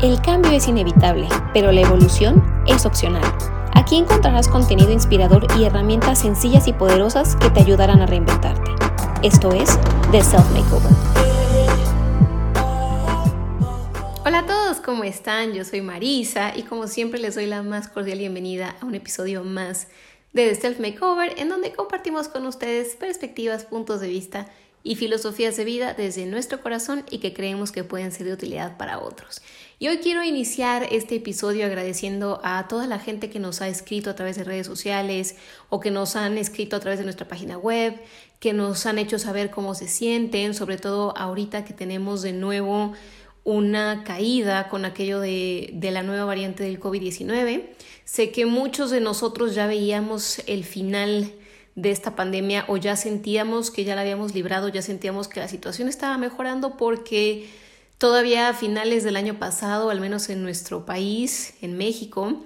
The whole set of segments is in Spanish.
El cambio es inevitable, pero la evolución es opcional. Aquí encontrarás contenido inspirador y herramientas sencillas y poderosas que te ayudarán a reinventarte. Esto es The Self Makeover. Hola a todos, ¿cómo están? Yo soy Marisa y como siempre les doy la más cordial bienvenida a un episodio más de The Self Makeover en donde compartimos con ustedes perspectivas, puntos de vista y filosofías de vida desde nuestro corazón y que creemos que pueden ser de utilidad para otros. Y hoy quiero iniciar este episodio agradeciendo a toda la gente que nos ha escrito a través de redes sociales o que nos han escrito a través de nuestra página web, que nos han hecho saber cómo se sienten, sobre todo ahorita que tenemos de nuevo una caída con aquello de, de la nueva variante del COVID-19. Sé que muchos de nosotros ya veíamos el final de esta pandemia o ya sentíamos que ya la habíamos librado, ya sentíamos que la situación estaba mejorando porque todavía a finales del año pasado, al menos en nuestro país, en México,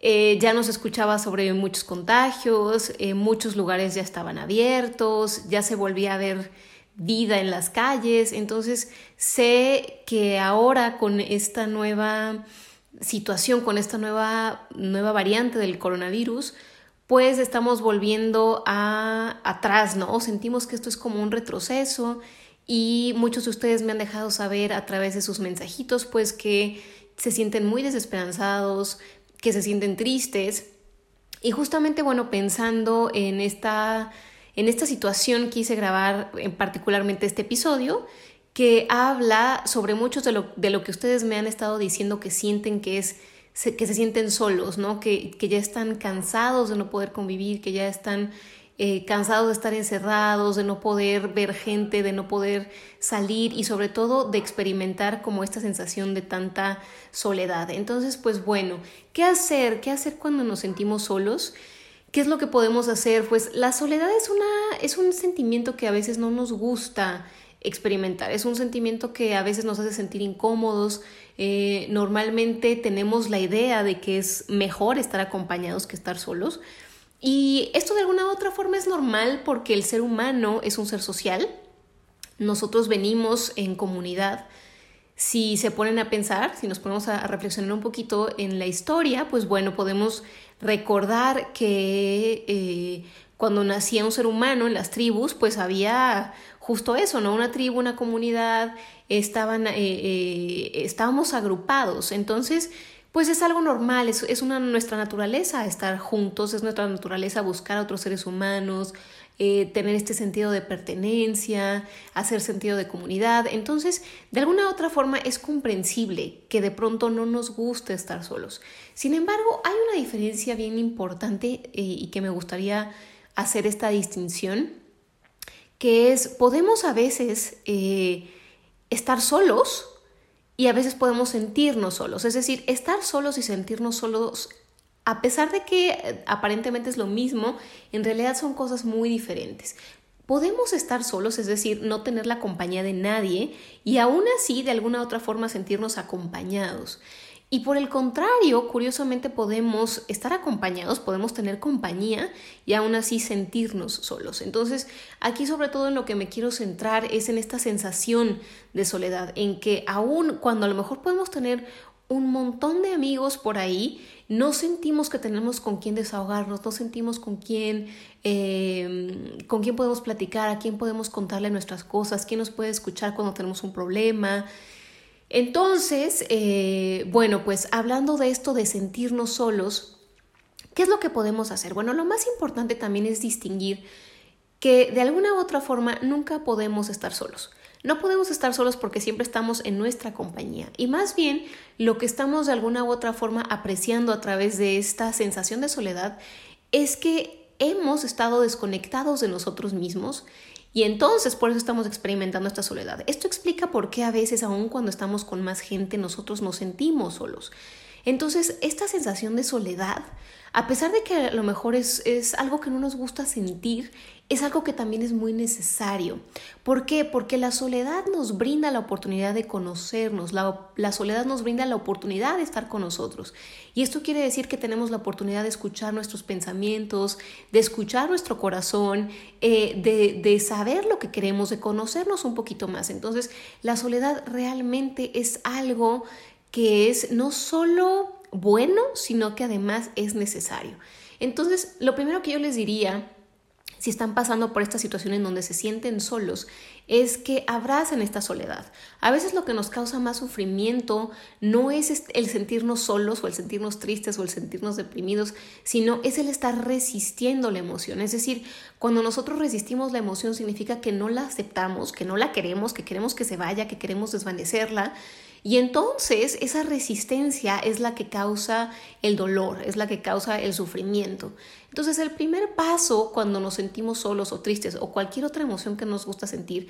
eh, ya nos escuchaba sobre muchos contagios, eh, muchos lugares ya estaban abiertos, ya se volvía a ver vida en las calles, entonces sé que ahora con esta nueva situación, con esta nueva, nueva variante del coronavirus, pues estamos volviendo a atrás, ¿no? Sentimos que esto es como un retroceso y muchos de ustedes me han dejado saber a través de sus mensajitos, pues que se sienten muy desesperanzados, que se sienten tristes. Y justamente, bueno, pensando en esta, en esta situación quise grabar en particularmente este episodio que habla sobre muchos de lo, de lo que ustedes me han estado diciendo que sienten que es que se sienten solos, ¿no? Que, que, ya están cansados de no poder convivir, que ya están eh, cansados de estar encerrados, de no poder ver gente, de no poder salir y sobre todo de experimentar como esta sensación de tanta soledad. Entonces, pues bueno, ¿qué hacer? ¿Qué hacer cuando nos sentimos solos? ¿Qué es lo que podemos hacer? Pues la soledad es, una, es un sentimiento que a veces no nos gusta experimentar. Es un sentimiento que a veces nos hace sentir incómodos. Eh, normalmente tenemos la idea de que es mejor estar acompañados que estar solos. Y esto de alguna u otra forma es normal porque el ser humano es un ser social. Nosotros venimos en comunidad. Si se ponen a pensar, si nos ponemos a reflexionar un poquito en la historia, pues bueno, podemos recordar que eh, cuando nacía un ser humano en las tribus, pues había justo eso, ¿no? Una tribu, una comunidad, estaban, eh, eh, estábamos agrupados. Entonces, pues es algo normal, es, una, nuestra naturaleza estar juntos, es nuestra naturaleza buscar a otros seres humanos, eh, tener este sentido de pertenencia, hacer sentido de comunidad. Entonces, de alguna u otra forma es comprensible que de pronto no nos guste estar solos. Sin embargo, hay una diferencia bien importante y que me gustaría hacer esta distinción que es, podemos a veces eh, estar solos y a veces podemos sentirnos solos. Es decir, estar solos y sentirnos solos, a pesar de que eh, aparentemente es lo mismo, en realidad son cosas muy diferentes. Podemos estar solos, es decir, no tener la compañía de nadie y aún así de alguna otra forma sentirnos acompañados. Y por el contrario, curiosamente podemos estar acompañados, podemos tener compañía y aún así sentirnos solos. Entonces, aquí sobre todo en lo que me quiero centrar es en esta sensación de soledad, en que aún cuando a lo mejor podemos tener un montón de amigos por ahí, no sentimos que tenemos con quién desahogarnos, no sentimos con quién, em, con quién podemos platicar, a quién podemos contarle nuestras cosas, quién nos puede escuchar cuando tenemos un problema. Entonces, eh, bueno, pues hablando de esto de sentirnos solos, ¿qué es lo que podemos hacer? Bueno, lo más importante también es distinguir que de alguna u otra forma nunca podemos estar solos. No podemos estar solos porque siempre estamos en nuestra compañía y más bien lo que estamos de alguna u otra forma apreciando a través de esta sensación de soledad es que hemos estado desconectados de nosotros mismos y entonces por eso estamos experimentando esta soledad. Esto explica por qué a veces, aun cuando estamos con más gente, nosotros nos sentimos solos. Entonces, esta sensación de soledad, a pesar de que a lo mejor es, es algo que no nos gusta sentir, es algo que también es muy necesario. ¿Por qué? Porque la soledad nos brinda la oportunidad de conocernos, la, soledad nos brinda la oportunidad de estar con nosotros. Y esto quiere decir que tenemos la oportunidad de escuchar nuestros pensamientos, de escuchar nuestro corazón, eh, de, de saber lo que queremos, de conocernos un poquito más. Entonces, la soledad realmente es algo que es no solo bueno, sino que además es necesario. Entonces, lo primero que yo les diría si están pasando por esta situación en donde se sienten solos, es que abracen esta soledad. A veces lo que nos causa más sufrimiento no es el sentirnos solos o el sentirnos tristes o el sentirnos deprimidos, sino es el estar resistiendo la emoción. Es decir, cuando nosotros resistimos la emoción significa que no la aceptamos, que no la queremos, que queremos que se vaya, que queremos desvanecerla. Y entonces esa resistencia es la que causa el dolor, es la que causa el sufrimiento. Entonces el primer paso cuando nos sentimos solos o tristes o cualquier otra emoción que nos gusta sentir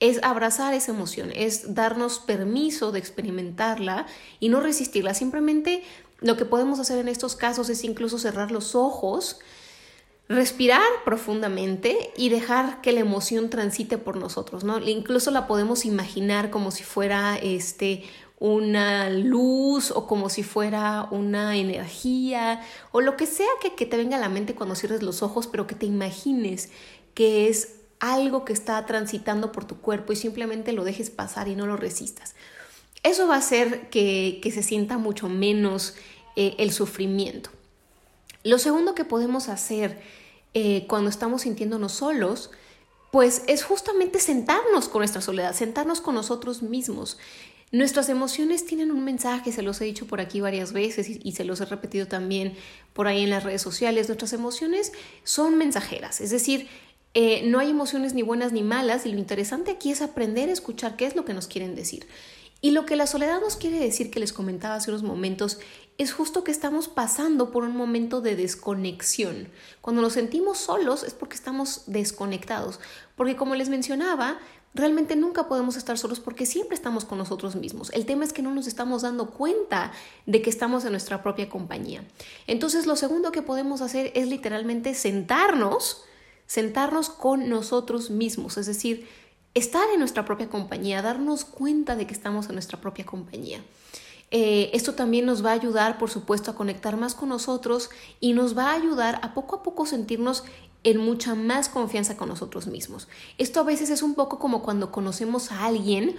es abrazar esa emoción, es darnos permiso de experimentarla y no resistirla. Simplemente lo que podemos hacer en estos casos es incluso cerrar los ojos, respirar profundamente y dejar que la emoción transite por nosotros, ¿no? Incluso la podemos imaginar como si fuera este una luz o como si fuera una energía o lo que sea que, que te venga a la mente cuando cierres los ojos, pero que te imagines que es algo que está transitando por tu cuerpo y simplemente lo dejes pasar y no lo resistas. Eso va a hacer que, se sienta mucho menos eh, el sufrimiento. Lo segundo que podemos hacer eh, cuando estamos sintiéndonos solos, pues es justamente sentarnos con nuestra soledad, sentarnos con nosotros mismos Nuestras emociones tienen un mensaje, se los he dicho por aquí varias veces y, se los he repetido también por ahí en las redes sociales. Nuestras emociones son mensajeras, es decir, eh, no hay emociones ni buenas ni malas y lo interesante aquí es aprender a escuchar qué es lo que nos quieren decir. Y lo que la soledad nos quiere decir, que les comentaba hace unos momentos, es justo que estamos pasando por un momento de desconexión. Cuando nos sentimos solos es porque estamos desconectados. Porque como les mencionaba, realmente nunca podemos estar solos porque siempre estamos con nosotros mismos. El tema es que no nos estamos dando cuenta de que estamos en nuestra propia compañía. Entonces lo segundo que podemos hacer es literalmente sentarnos, sentarnos con nosotros mismos, es decir, estar en nuestra propia compañía, darnos cuenta de que estamos en nuestra propia compañía. Eh, esto también nos va a ayudar, por supuesto, a conectar más con nosotros y nos va a ayudar a poco a poco sentirnos en mucha más confianza con nosotros mismos. Esto a veces es un poco como cuando conocemos a alguien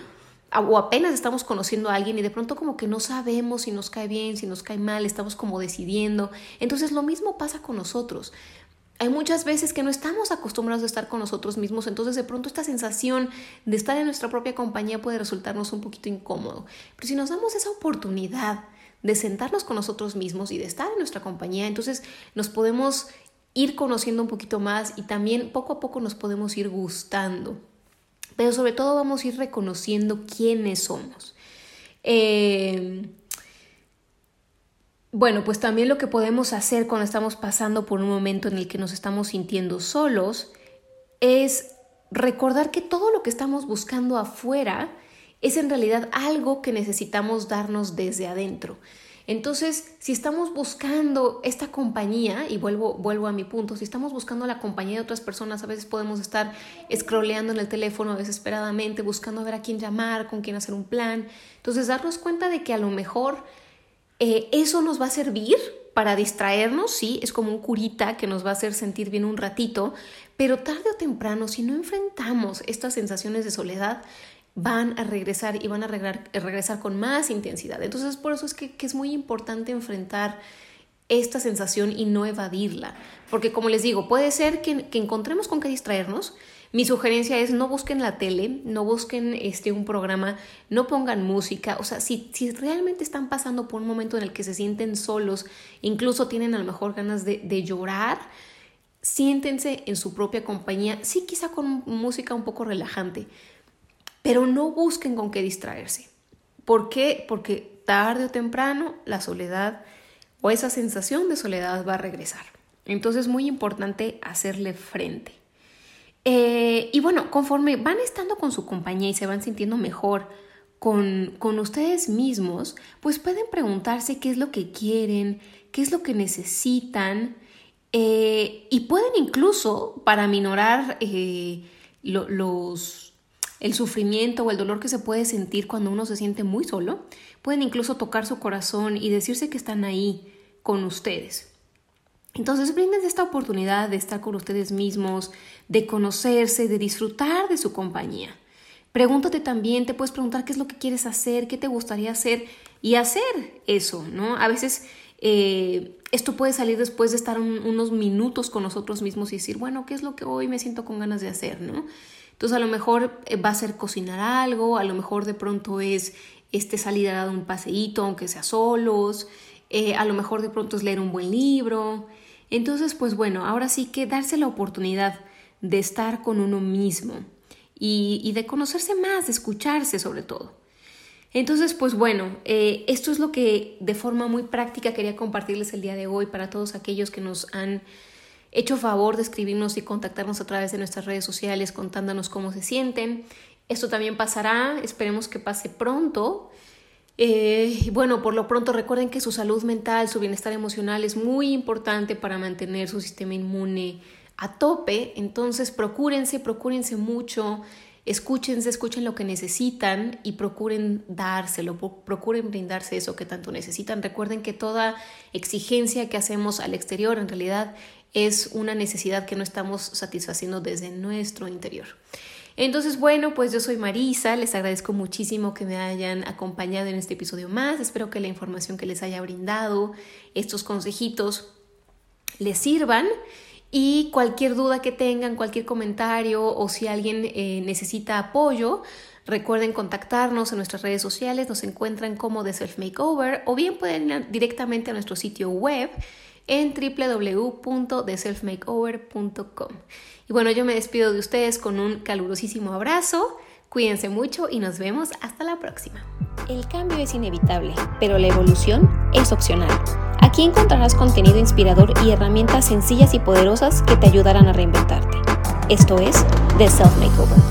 o apenas estamos conociendo a alguien y de pronto como que no sabemos si nos cae bien, si nos cae mal, estamos como decidiendo. Entonces lo mismo pasa con nosotros. Hay muchas veces que no estamos acostumbrados a estar con nosotros mismos, entonces de pronto esta sensación de estar en nuestra propia compañía puede resultarnos un poquito incómodo. Pero si nos damos esa oportunidad de sentarnos con nosotros mismos y de estar en nuestra compañía, entonces nos podemos ir conociendo un poquito más y también poco a poco nos podemos ir gustando. Pero sobre todo vamos a ir reconociendo quiénes somos. Eh, bueno, pues también lo que podemos hacer cuando estamos pasando por un momento en el que nos estamos sintiendo solos es recordar que todo lo que estamos buscando afuera es en realidad algo que necesitamos darnos desde adentro. Entonces, si estamos buscando esta compañía, y vuelvo, vuelvo a mi punto, si estamos buscando la compañía de otras personas, a veces podemos estar scrolleando en el teléfono desesperadamente, buscando a ver a quién llamar, con quién hacer un plan. Entonces, darnos cuenta de que a lo mejor eh, eso nos va a servir para distraernos, sí, es como un curita que nos va a hacer sentir bien un ratito, pero tarde o temprano, si no enfrentamos estas sensaciones de soledad, van a regresar y van a regresar, con más intensidad. Entonces, por eso es que, es muy importante enfrentar esta sensación y no evadirla. Porque como les digo, puede ser que, encontremos con qué distraernos. Mi sugerencia es no busquen la tele, no busquen este, un programa, no pongan música. O sea, si, si realmente están pasando por un momento en el que se sienten solos, incluso tienen a lo mejor ganas de, de llorar, siéntense en su propia compañía, sí quizá con música un poco relajante, pero no busquen con qué distraerse. ¿Por qué? Porque tarde o temprano la soledad o esa sensación de soledad va a regresar. Entonces es muy importante hacerle frente. Eh, y bueno, conforme van estando con su compañía y se van sintiendo mejor con, con ustedes mismos, pues pueden preguntarse qué es lo que quieren, qué es lo que necesitan eh, y pueden incluso, para minorar eh, los, el sufrimiento o el dolor que se puede sentir cuando uno se siente muy solo, pueden incluso tocar su corazón y decirse que están ahí con ustedes. Entonces brindense esta oportunidad de estar con ustedes mismos, de conocerse, de disfrutar de su compañía. Pregúntate también, te puedes preguntar qué es lo que quieres hacer, qué te gustaría hacer y hacer eso, ¿no? A veces eh, esto puede salir después de estar unos minutos con nosotros mismos y decir, bueno, ¿qué es lo que hoy me siento con ganas de hacer, ¿no? Entonces a lo mejor eh, va a ser cocinar algo, a lo mejor de pronto es este salir a dar un paseíto, aunque sea solos, eh, a lo mejor de pronto es leer un buen libro. Entonces, pues bueno, ahora sí que darse la oportunidad de estar con uno mismo y, de conocerse más, de escucharse sobre todo. Entonces, pues bueno, eh, esto es lo que de forma muy práctica quería compartirles el día de hoy para todos aquellos que nos han hecho favor de escribirnos y contactarnos a través de nuestras redes sociales contándonos cómo se sienten. Esto también pasará, esperemos que pase pronto. Eh, bueno, por lo pronto recuerden que su salud mental, su bienestar emocional es muy importante para mantener su sistema inmune a tope, entonces procúrense, procúrense mucho, escúchense, escuchen lo que necesitan y procuren dárselo, procuren brindarse eso que tanto necesitan. Recuerden que toda exigencia que hacemos al exterior en realidad es una necesidad que no estamos satisfaciendo desde nuestro interior. Entonces, bueno, pues yo soy Marisa, les agradezco muchísimo que me hayan acompañado en este episodio más, espero que la información que les haya brindado, estos consejitos, les sirvan. Y cualquier duda que tengan, cualquier comentario o si alguien eh, necesita apoyo, recuerden contactarnos en nuestras redes sociales, nos encuentran como The Self Makeover o bien pueden ir directamente a nuestro sitio web en www.theselfmakeover.com. Y bueno, yo me despido de ustedes con un calurosísimo abrazo, cuídense mucho y nos vemos hasta la próxima. El cambio es inevitable, pero la evolución es opcional. Aquí encontrarás contenido inspirador y herramientas sencillas y poderosas que te ayudarán a reinventarte. Esto es The Self Makeover.